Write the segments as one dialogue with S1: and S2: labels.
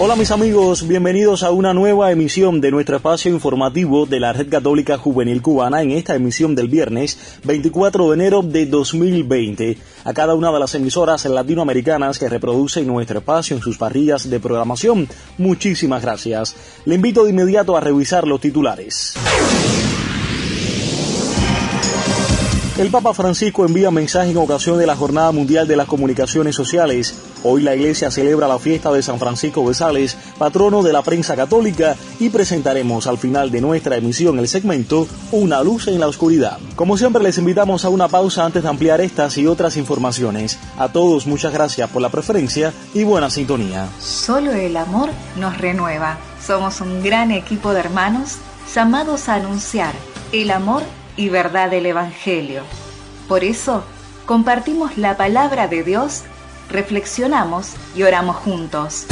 S1: Hola mis amigos, bienvenidos a una nueva emisión de nuestro espacio informativo de la Red Católica Juvenil Cubana en esta emisión del viernes 24 de enero de 2020. A cada una de las emisoras latinoamericanas que reproducen nuestro espacio en sus parrillas de programación, muchísimas gracias. Le invito de inmediato a revisar los titulares. El Papa Francisco envía mensaje en ocasión de la Jornada Mundial de las Comunicaciones Sociales. Hoy la Iglesia celebra la fiesta de San Francisco de Sales, patrono de la prensa católica, y presentaremos al final de nuestra emisión el segmento Una luz en la oscuridad. Como siempre les invitamos a una pausa antes de ampliar estas y otras informaciones. A todos muchas gracias por la preferencia y buena sintonía.
S2: Solo el amor nos renueva. Somos un gran equipo de hermanos llamados a anunciar el amor y verdad del Evangelio. Por eso, compartimos la palabra de Dios, reflexionamos y oramos juntos.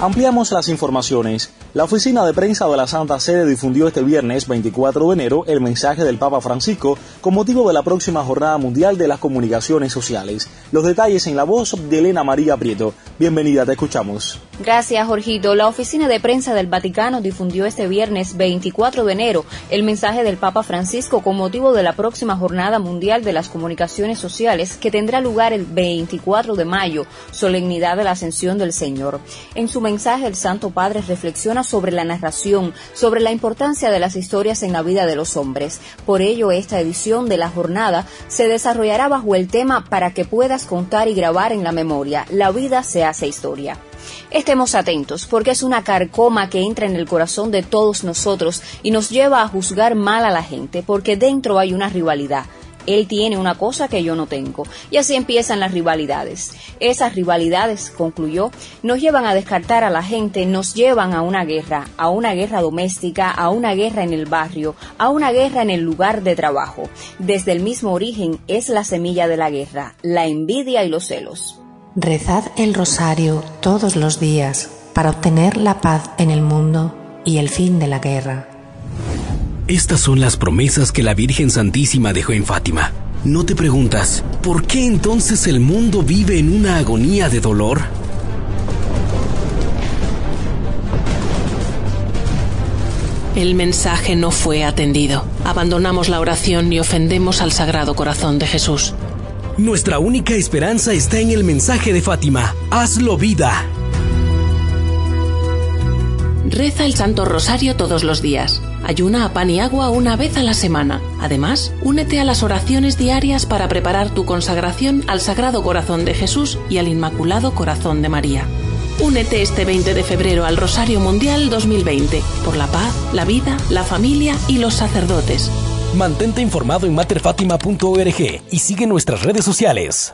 S1: Ampliamos las informaciones. La oficina de prensa de la Santa Sede difundió este viernes 24 de enero el mensaje del Papa Francisco con motivo de la próxima Jornada Mundial de las Comunicaciones Sociales. Los detalles en la voz de Elena María Prieto. Bienvenida, te escuchamos.
S3: Gracias, Jorgito. La oficina de prensa del Vaticano difundió este viernes 24 de enero el mensaje del Papa Francisco con motivo de la próxima Jornada Mundial de las Comunicaciones Sociales que tendrá lugar el 24 de mayo, solemnidad de la Ascensión del Señor. En su mensaje, el Santo Padre reflexiona sobre la narración, sobre la importancia de las historias en la vida de los hombres. Por ello, esta edición de la jornada se desarrollará bajo el tema para que puedas contar y grabar en la memoria. La vida se hace historia. Estemos atentos, porque es una carcoma que entra en el corazón de todos nosotros y nos lleva a juzgar mal a la gente, porque dentro hay una rivalidad él tiene una cosa que yo no tengo. Y así empiezan las rivalidades. Esas rivalidades, concluyó, nos llevan a descartar a la gente, nos llevan a una guerra, a una guerra doméstica, a una guerra en el barrio, a una guerra en el lugar de trabajo. Desde el mismo origen es la semilla de la guerra, la envidia y los celos.
S4: Rezad el rosario todos los días para obtener la paz en el mundo y el fin de la guerra.
S5: Estas son las promesas que la Virgen Santísima dejó en Fátima. ¿No te preguntas, ¿por qué entonces el mundo vive en una agonía de dolor?
S6: El mensaje no fue atendido. Abandonamos la oración y ofendemos al Sagrado Corazón de Jesús.
S5: Nuestra única esperanza está en el mensaje de Fátima. Hazlo vida.
S6: Reza el Santo Rosario todos los días. Ayuna a pan y agua una vez a la semana. Además, únete a las oraciones diarias para preparar tu consagración al Sagrado Corazón de Jesús y al Inmaculado Corazón de María. Únete este 20 de febrero al Rosario Mundial 2020 por la paz, la vida, la familia y los sacerdotes.
S5: Mantente informado en materfatima.org y sigue nuestras redes sociales.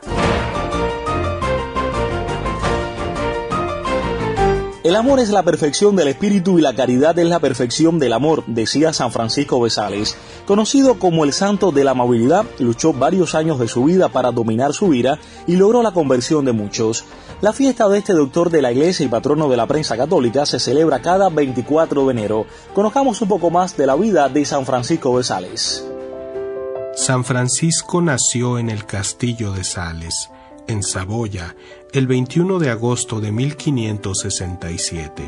S1: El amor es la perfección del espíritu y la caridad es la perfección del amor, decía San Francisco de Sales. Conocido como el santo de la amabilidad, luchó varios años de su vida para dominar su ira y logró la conversión de muchos. La fiesta de este doctor de la iglesia y patrono de la prensa católica se celebra cada 24 de enero. Conozcamos un poco más de la vida de San Francisco de Sales.
S7: San Francisco nació en el castillo de Sales, en Saboya, el 21 de agosto de 1567.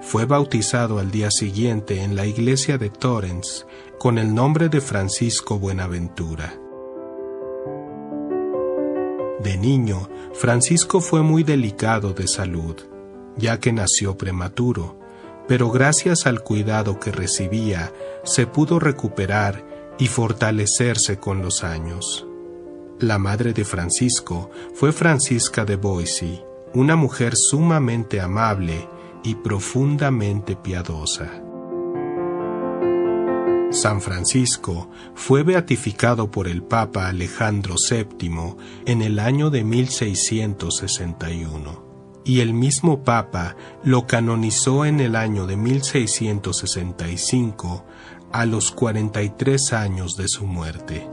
S7: Fue bautizado al día siguiente en la iglesia de Torrens con el nombre de Francisco Buenaventura. De niño, Francisco fue muy delicado de salud, ya que nació prematuro, pero gracias al cuidado que recibía, se pudo recuperar y fortalecerse con los años. La madre de Francisco fue Francisca de Boise, una mujer sumamente amable y profundamente piadosa. San Francisco fue beatificado por el Papa Alejandro VII en el año de 1661 y el mismo Papa lo canonizó en el año de 1665 a los 43 años de su muerte.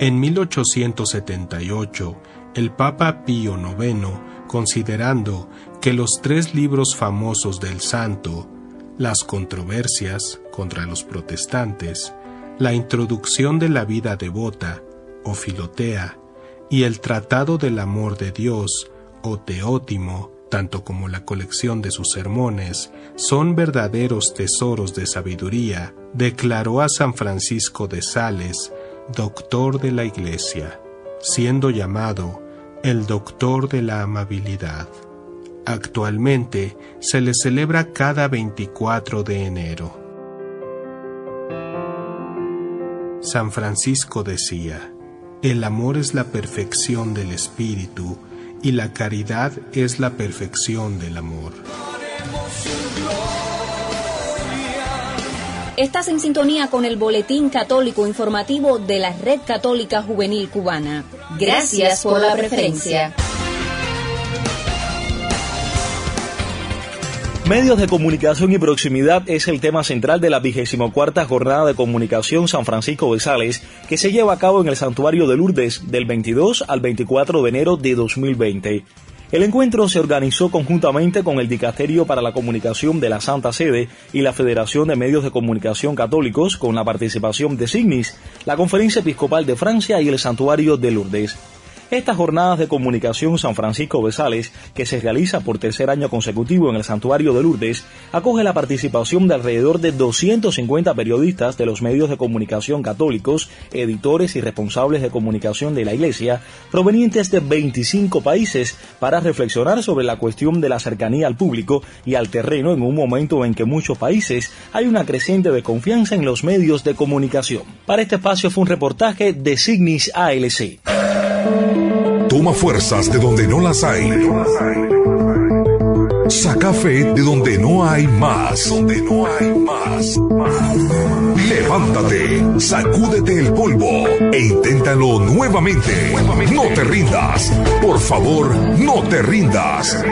S7: En 1878, el Papa Pío IX, considerando que los tres libros famosos del santo, las controversias contra los protestantes, la introducción de la vida devota, o filotea, y el Tratado del Amor de Dios, o teótimo, tanto como la colección de sus sermones, son verdaderos tesoros de sabiduría, declaró a San Francisco de Sales, doctor de la Iglesia, siendo llamado el doctor de la amabilidad. Actualmente se le celebra cada 24 de enero. San Francisco decía, el amor es la perfección del espíritu y la caridad es la perfección del amor.
S3: Estás en sintonía con el Boletín Católico Informativo de la Red Católica Juvenil Cubana. Gracias por la preferencia.
S1: Medios de comunicación y proximidad es el tema central de la vigésimo cuarta jornada de comunicación San Francisco de Sales, que se lleva a cabo en el Santuario de Lourdes del 22 al 24 de enero de 2020. El encuentro se organizó conjuntamente con el Dicasterio para la Comunicación de la Santa Sede y la Federación de Medios de Comunicación Católicos con la participación de Signis, la Conferencia Episcopal de Francia y el Santuario de Lourdes. Estas jornadas de comunicación San Francisco de Sales, que se realiza por tercer año consecutivo en el Santuario de Lourdes, acoge la participación de alrededor de 250 periodistas de los medios de comunicación católicos, editores y responsables de comunicación de la Iglesia, provenientes de 25 países, para reflexionar sobre la cuestión de la cercanía al público y al terreno en un momento en que muchos países hay una creciente desconfianza en los medios de comunicación. Para este espacio fue un reportaje de Signis ALC.
S8: Toma fuerzas de donde no las hay. Saca fe de donde no hay más. Donde no hay más. Levántate, sacúdete el polvo e inténtalo nuevamente. No te rindas. Por favor, no te rindas.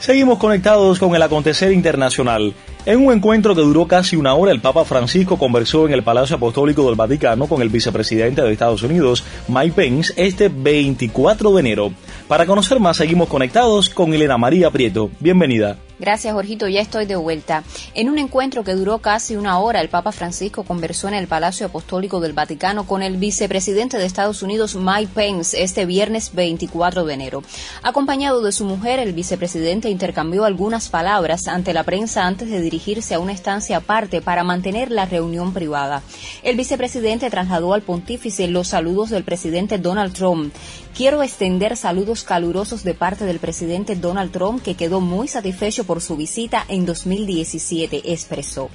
S1: Seguimos conectados con el acontecer internacional. En un encuentro que duró casi una hora, el Papa Francisco conversó en el Palacio Apostólico del Vaticano con el vicepresidente de Estados Unidos, Mike Pence, este 24 de enero. Para conocer más, seguimos conectados con Elena María Prieto. Bienvenida.
S3: Gracias, Jorgito. Ya estoy de vuelta. En un encuentro que duró casi una hora, el Papa Francisco conversó en el Palacio Apostólico del Vaticano con el vicepresidente de Estados Unidos, Mike Pence, este viernes 24 de enero. Acompañado de su mujer, el vicepresidente intercambió algunas palabras ante la prensa antes de dirigirse a una estancia aparte para mantener la reunión privada. El vicepresidente trasladó al pontífice los saludos del presidente Donald Trump. Quiero extender saludos calurosos de parte del presidente Donald Trump, que quedó muy satisfecho por su visita en 2017, expresó.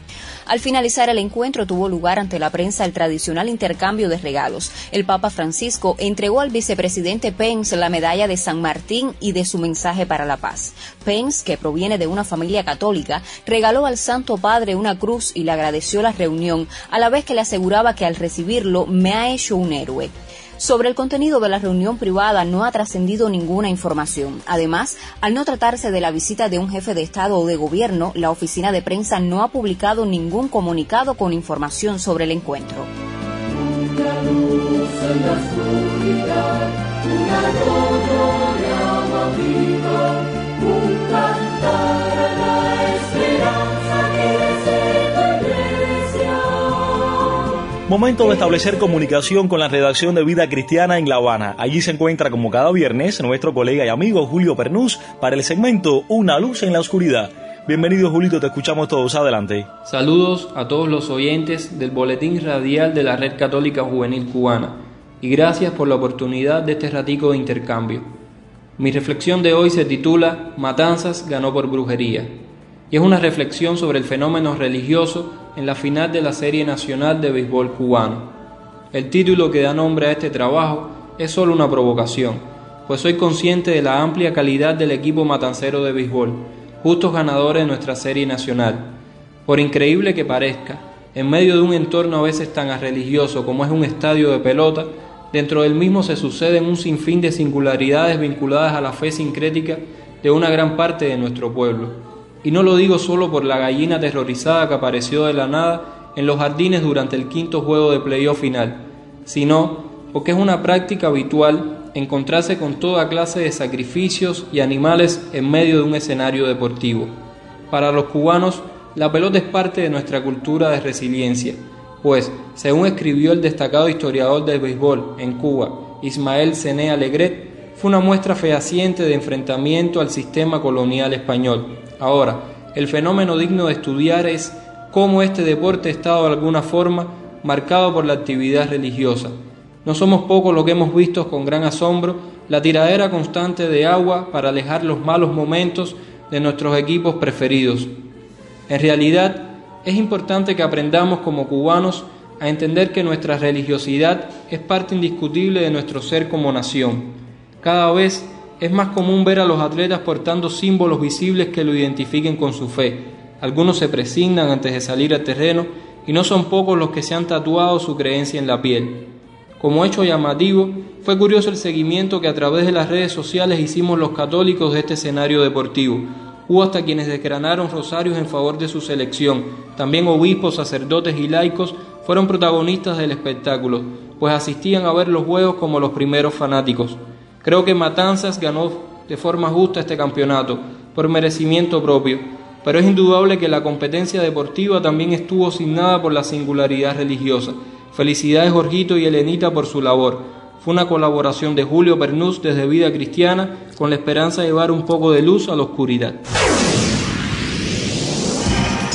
S3: Al finalizar el encuentro tuvo lugar ante la prensa el tradicional intercambio de regalos. El Papa Francisco entregó al vicepresidente Pence la medalla de San Martín y de su mensaje para la paz. Pence, que proviene de una familia católica, regaló al Santo Padre una cruz y le agradeció la reunión, a la vez que le aseguraba que al recibirlo me ha hecho un héroe. Sobre el contenido de la reunión privada no ha trascendido ninguna información. Además, al no tratarse de la visita de un jefe de Estado o de gobierno, la oficina de prensa no ha publicado ningún comunicado con información sobre el encuentro.
S1: Momento de establecer comunicación con la redacción de Vida Cristiana en La Habana. Allí se encuentra como cada viernes nuestro colega y amigo Julio Pernús para el segmento Una luz en la oscuridad. Bienvenido Julito, te escuchamos todos. Adelante.
S9: Saludos a todos los oyentes del Boletín Radial de la Red Católica Juvenil Cubana y gracias por la oportunidad de este ratico de intercambio. Mi reflexión de hoy se titula Matanzas ganó por brujería y es una reflexión sobre el fenómeno religioso en la final de la Serie Nacional de Béisbol Cubano. El título que da nombre a este trabajo es solo una provocación, pues soy consciente de la amplia calidad del equipo matancero de béisbol, justos ganadores de nuestra Serie Nacional. Por increíble que parezca, en medio de un entorno a veces tan religioso como es un estadio de pelota, dentro del mismo se suceden un sinfín de singularidades vinculadas a la fe sincrética de una gran parte de nuestro pueblo. Y no lo digo solo por la gallina aterrorizada que apareció de la nada en los jardines durante el quinto juego de playoff final, sino porque es una práctica habitual encontrarse con toda clase de sacrificios y animales en medio de un escenario deportivo. Para los cubanos, la pelota es parte de nuestra cultura de resiliencia, pues, según escribió el destacado historiador del béisbol en Cuba, Ismael Cené Alegret, fue una muestra fehaciente de enfrentamiento al sistema colonial español. Ahora, el fenómeno digno de estudiar es cómo este deporte ha estado de alguna forma marcado por la actividad religiosa. No somos pocos los que hemos visto con gran asombro la tiradera constante de agua para alejar los malos momentos de nuestros equipos preferidos. En realidad, es importante que aprendamos como cubanos a entender que nuestra religiosidad es parte indiscutible de nuestro ser como nación. Cada vez es más común ver a los atletas portando símbolos visibles que lo identifiquen con su fe. Algunos se presignan antes de salir al terreno y no son pocos los que se han tatuado su creencia en la piel. Como hecho llamativo, fue curioso el seguimiento que a través de las redes sociales hicimos los católicos de este escenario deportivo, Hubo hasta quienes desgranaron rosarios en favor de su selección. También obispos, sacerdotes y laicos fueron protagonistas del espectáculo, pues asistían a ver los juegos como los primeros fanáticos. Creo que Matanzas ganó de forma justa este campeonato, por merecimiento propio, pero es indudable que la competencia deportiva también estuvo asignada por la singularidad religiosa. Felicidades Jorgito y Elenita por su labor. Fue una colaboración de Julio Pernús desde Vida Cristiana con la esperanza de llevar un poco de luz a la oscuridad.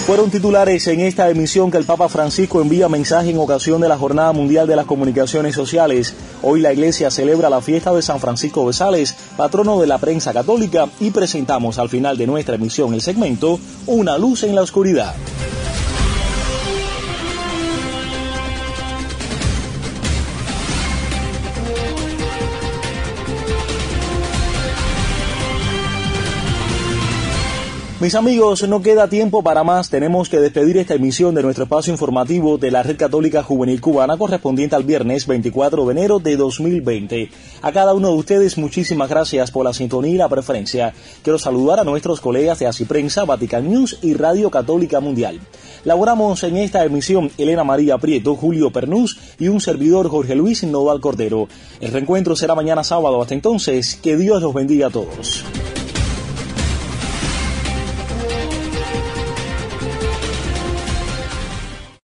S1: Fueron titulares en esta emisión que el Papa Francisco envía mensaje en ocasión de la Jornada Mundial de las Comunicaciones Sociales. Hoy la Iglesia celebra la fiesta de San Francisco de Sales, patrono de la prensa católica, y presentamos al final de nuestra emisión el segmento Una luz en la oscuridad. Mis amigos, no queda tiempo para más. Tenemos que despedir esta emisión de nuestro espacio informativo de la Red Católica Juvenil Cubana correspondiente al viernes 24 de enero de 2020. A cada uno de ustedes muchísimas gracias por la sintonía y la preferencia. Quiero saludar a nuestros colegas de Así Prensa, Vatican News y Radio Católica Mundial. Laboramos en esta emisión Elena María Prieto, Julio Pernús y un servidor Jorge Luis Noval Cordero. El reencuentro será mañana sábado. Hasta entonces, que Dios los bendiga a todos.